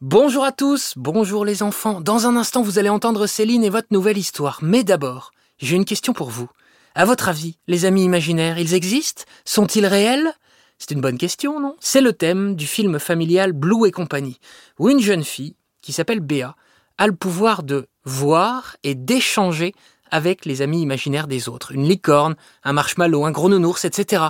Bonjour à tous, bonjour les enfants. Dans un instant, vous allez entendre Céline et votre nouvelle histoire. Mais d'abord, j'ai une question pour vous. À votre avis, les amis imaginaires, ils existent? Sont-ils réels? C'est une bonne question, non? C'est le thème du film familial Blue et compagnie, où une jeune fille, qui s'appelle Béa, a le pouvoir de voir et d'échanger avec les amis imaginaires des autres. Une licorne, un marshmallow, un gros nounours, etc.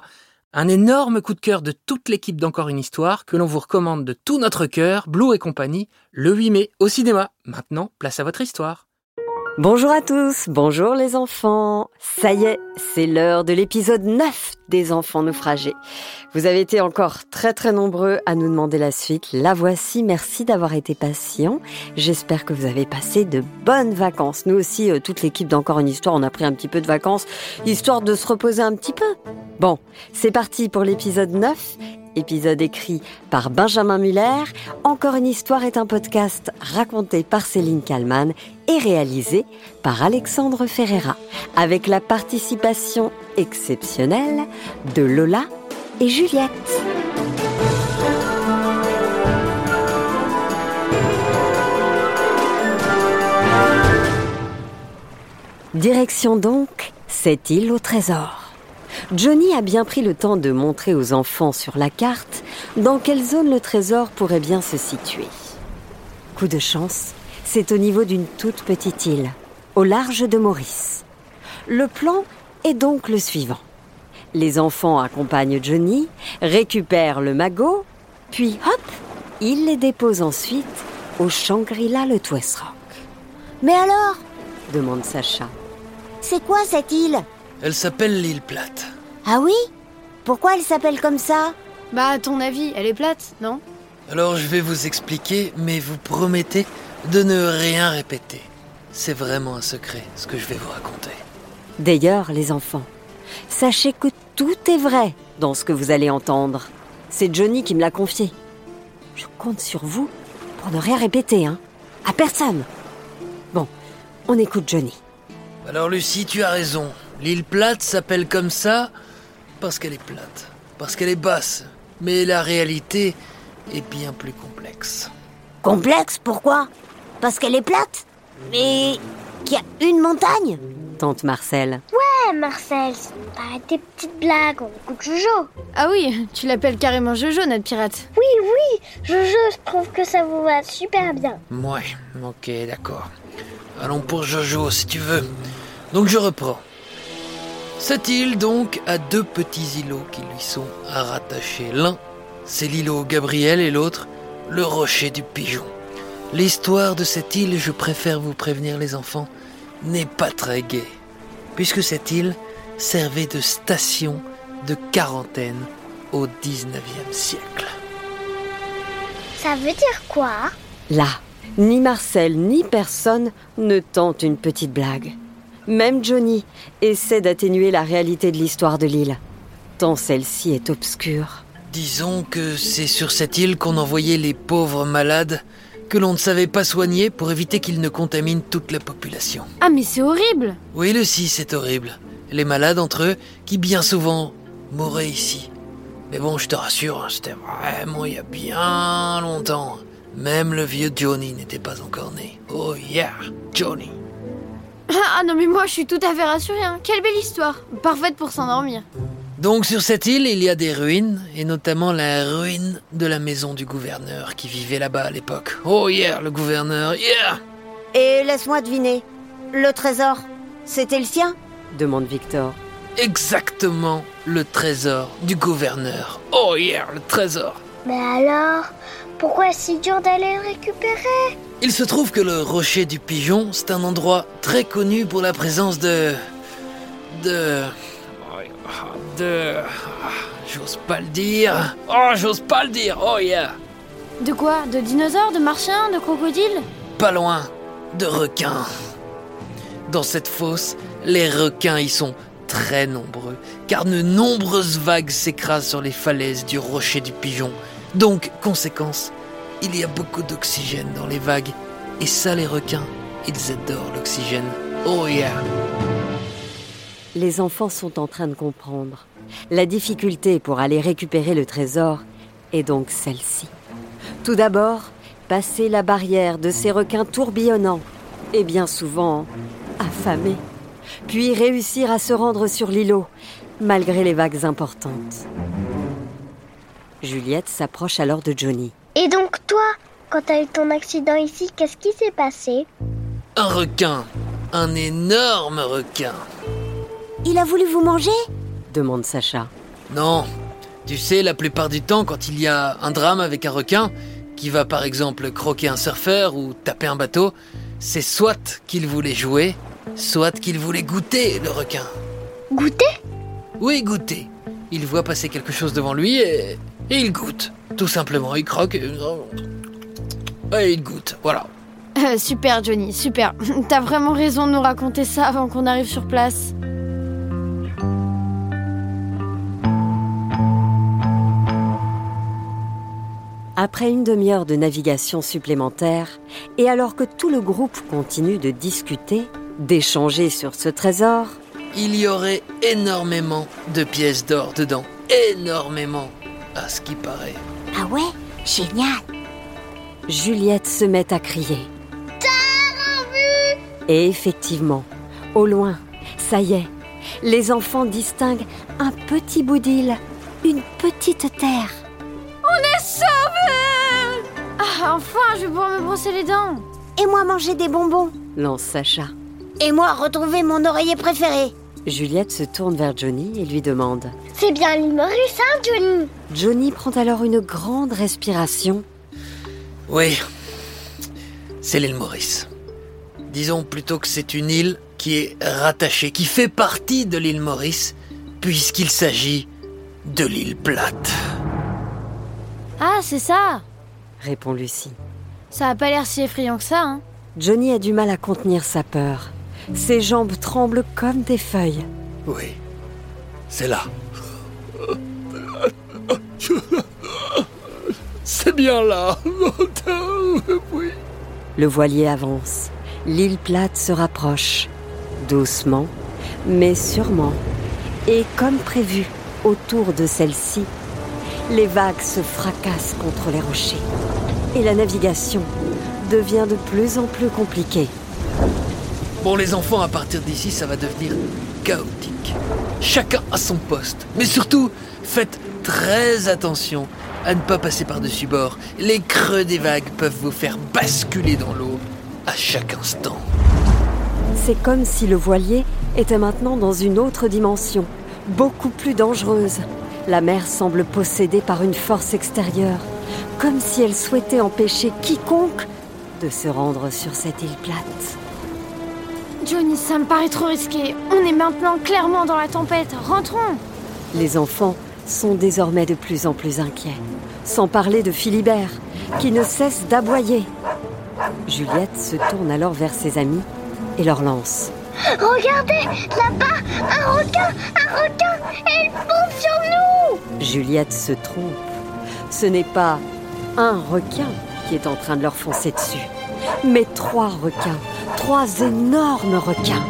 Un énorme coup de cœur de toute l'équipe d'Encore une histoire que l'on vous recommande de tout notre cœur, Blue et compagnie, le 8 mai au cinéma. Maintenant, place à votre histoire. Bonjour à tous, bonjour les enfants. Ça y est, c'est l'heure de l'épisode 9 des enfants naufragés. Vous avez été encore très très nombreux à nous demander la suite. La voici, merci d'avoir été patient. J'espère que vous avez passé de bonnes vacances. Nous aussi, euh, toute l'équipe d'Encore une histoire, on a pris un petit peu de vacances, histoire de se reposer un petit peu. Bon, c'est parti pour l'épisode 9 épisode écrit par Benjamin Muller. Encore une histoire est un podcast raconté par Céline Kallmann et réalisé par Alexandre Ferreira, avec la participation exceptionnelle de Lola et Juliette. Direction donc cette île au trésor. Johnny a bien pris le temps de montrer aux enfants sur la carte dans quelle zone le trésor pourrait bien se situer. Coup de chance, c'est au niveau d'une toute petite île, au large de Maurice. Le plan est donc le suivant. Les enfants accompagnent Johnny, récupèrent le magot, puis hop, ils les déposent ensuite au Shangri-La le Twist Rock. Mais alors? demande Sacha. C'est quoi cette île? Elle s'appelle l'île plate. Ah oui Pourquoi elle s'appelle comme ça Bah, à ton avis, elle est plate, non Alors je vais vous expliquer, mais vous promettez de ne rien répéter. C'est vraiment un secret, ce que je vais vous raconter. D'ailleurs, les enfants, sachez que tout est vrai dans ce que vous allez entendre. C'est Johnny qui me l'a confié. Je compte sur vous pour ne rien répéter, hein À personne. Bon, on écoute Johnny. Alors Lucie, tu as raison. L'île plate s'appelle comme ça parce qu'elle est plate, parce qu'elle est basse. Mais la réalité est bien plus complexe. Complexe, pourquoi? Parce qu'elle est plate? Mais qu'il y a une montagne? Tante Marcel. Ouais, Marcel, c'est pas des petites blagues, on écoute Jojo. Ah oui, tu l'appelles carrément Jojo, notre pirate. Oui, oui, Jojo, je trouve que ça vous va super bien. Ouais, ok, d'accord. Allons pour Jojo si tu veux. Donc je reprends. Cette île donc a deux petits îlots qui lui sont rattachés. L'un, c'est l'îlot Gabriel et l'autre, le rocher du pigeon. L'histoire de cette île, je préfère vous prévenir les enfants, n'est pas très gaie, puisque cette île servait de station de quarantaine au 19e siècle. Ça veut dire quoi? Là, ni Marcel ni personne ne tente une petite blague. Même Johnny essaie d'atténuer la réalité de l'histoire de l'île, tant celle-ci est obscure. Disons que c'est sur cette île qu'on envoyait les pauvres malades que l'on ne savait pas soigner pour éviter qu'ils ne contaminent toute la population. Ah, mais c'est horrible Oui, le si, c'est horrible. Les malades entre eux, qui bien souvent mouraient ici. Mais bon, je te rassure, hein, c'était vraiment il y a bien longtemps. Même le vieux Johnny n'était pas encore né. Oh yeah, Johnny. Ah non, mais moi, je suis tout à fait rassurée. hein. Quelle belle histoire Parfaite pour s'endormir. Donc sur cette île, il y a des ruines, et notamment la ruine de la maison du gouverneur qui vivait là-bas à l'époque. Oh yeah, le gouverneur, yeah Et laisse-moi deviner. Le trésor, c'était le sien? Demande Victor. Exactement le trésor du gouverneur. Oh yeah, le trésor Mais alors, pourquoi est-ce si dur d'aller le récupérer? Il se trouve que le rocher du pigeon, c'est un endroit très connu pour la présence de... de... de... J'ose pas le dire. Oh, j'ose pas le dire. Oh yeah. De quoi? De dinosaures De martiens De crocodiles? Pas loin de requins. Dans cette fosse, les requins y sont très nombreux, car de nombreuses vagues s'écrasent sur les falaises du rocher du pigeon. Donc, conséquence, il y a beaucoup d'oxygène dans les vagues. Et ça, les requins, ils adorent l'oxygène. Oh yeah Les enfants sont en train de comprendre. La difficulté pour aller récupérer le trésor est donc celle-ci. Tout d'abord, passer la barrière de ces requins tourbillonnants et bien souvent affamés, puis réussir à se rendre sur l'îlot malgré les vagues importantes. Juliette s'approche alors de Johnny. Et donc toi, quand t'as eu ton accident ici, qu'est-ce qui s'est passé? Un requin. Un énorme requin. Il a voulu vous manger? demande Sacha. Non. Tu sais, la plupart du temps, quand il y a un drame avec un requin, qui va par exemple croquer un surfeur ou taper un bateau, c'est soit qu'il voulait jouer, soit qu'il voulait goûter le requin. Goûter? Oui, goûter. Il voit passer quelque chose devant lui et, et il goûte. Tout simplement, il croque et, et il goûte. Voilà. Euh, super Johnny, super. T'as vraiment raison de nous raconter ça avant qu'on arrive sur place. Après une demi-heure de navigation supplémentaire, et alors que tout le groupe continue de discuter, d'échanger sur ce trésor, Il y aurait énormément de pièces d'or dedans. Énormément, à ce qui paraît. Ah ouais? Génial Juliette se met à crier. Et effectivement, au loin, ça y est, les enfants distinguent un petit bout d'île, une petite terre. Ah, enfin, je vais pouvoir me brosser les dents. Et moi manger des bonbons lance Sacha. Et moi retrouver mon oreiller préféré Juliette se tourne vers Johnny et lui demande. C'est bien l'île Maurice, hein, Johnny? Johnny prend alors une grande respiration. Oui, c'est l'île Maurice. Disons plutôt que c'est une île qui est rattachée, qui fait partie de l'île Maurice, puisqu'il s'agit de l'île plate. Ah, c'est ça. répond Lucie. Ça a pas l'air si effrayant que ça, hein. Johnny a du mal à contenir sa peur. Ses jambes tremblent comme des feuilles. Oui, c'est là. C'est bien là. Oui. Le voilier avance. L'île plate se rapproche. Doucement, mais sûrement. Et comme prévu, autour de celle-ci, les vagues se fracassent contre les rochers. Et la navigation devient de plus en plus compliquée. Bon, les enfants, à partir d'ici, ça va devenir chaotique. Chacun à son poste. Mais surtout, faites très attention à ne pas passer par-dessus bord. Les creux des vagues peuvent vous faire basculer dans l'eau à chaque instant. C'est comme si le voilier était maintenant dans une autre dimension, beaucoup plus dangereuse. La mer semble possédée par une force extérieure, comme si elle souhaitait empêcher quiconque de se rendre sur cette île plate. Johnny, ça me paraît trop risqué. On est maintenant clairement dans la tempête. Rentrons. Les enfants sont désormais de plus en plus inquiets, sans parler de Philibert, qui ne cesse d'aboyer. Juliette se tourne alors vers ses amis et leur lance. Regardez, là-bas, un requin, un requin, et il fonce sur nous Juliette se trompe. Ce n'est pas un requin qui est en train de leur foncer dessus, mais trois requins, trois énormes requins.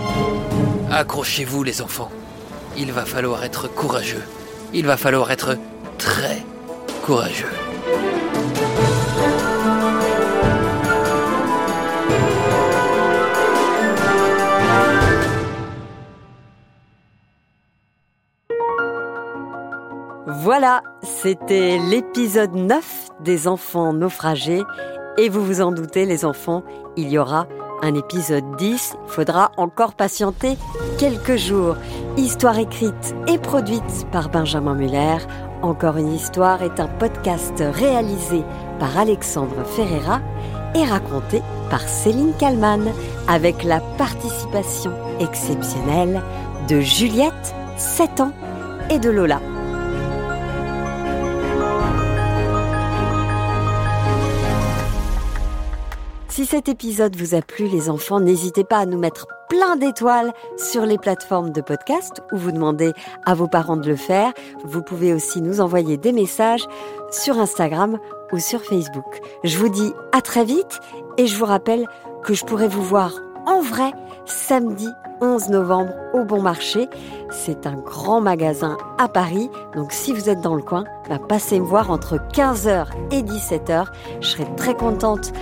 Accrochez-vous, les enfants. Il va falloir être courageux. Il va falloir être très courageux. Voilà, c'était l'épisode 9 des enfants naufragés. Et vous vous en doutez, les enfants, il y aura un épisode 10. Il faudra encore patienter quelques jours. Histoire écrite et produite par Benjamin Muller. Encore une histoire est un podcast réalisé par Alexandre Ferreira et raconté par Céline Kallmann avec la participation exceptionnelle de Juliette, 7 ans, et de Lola, Si cet épisode vous a plu, les enfants, n'hésitez pas à nous mettre plein d'étoiles sur les plateformes de podcast ou vous demandez à vos parents de le faire. Vous pouvez aussi nous envoyer des messages sur Instagram ou sur Facebook. Je vous dis à très vite et je vous rappelle que je pourrai vous voir en vrai samedi 11 novembre au Bon Marché. C'est un grand magasin à Paris, donc si vous êtes dans le coin, bah, passez me voir entre 15h et 17h. Je serai très contente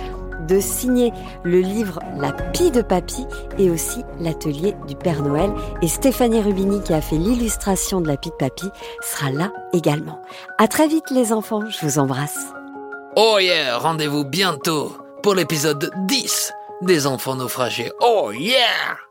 de signer le livre La Pie de Papy et aussi l'atelier du Père Noël. Et Stéphanie Rubini, qui a fait l'illustration de La Pie de Papy, sera là également. À très vite les enfants, je vous embrasse. Oh yeah, rendez-vous bientôt pour l'épisode 10 des enfants naufragés. Oh yeah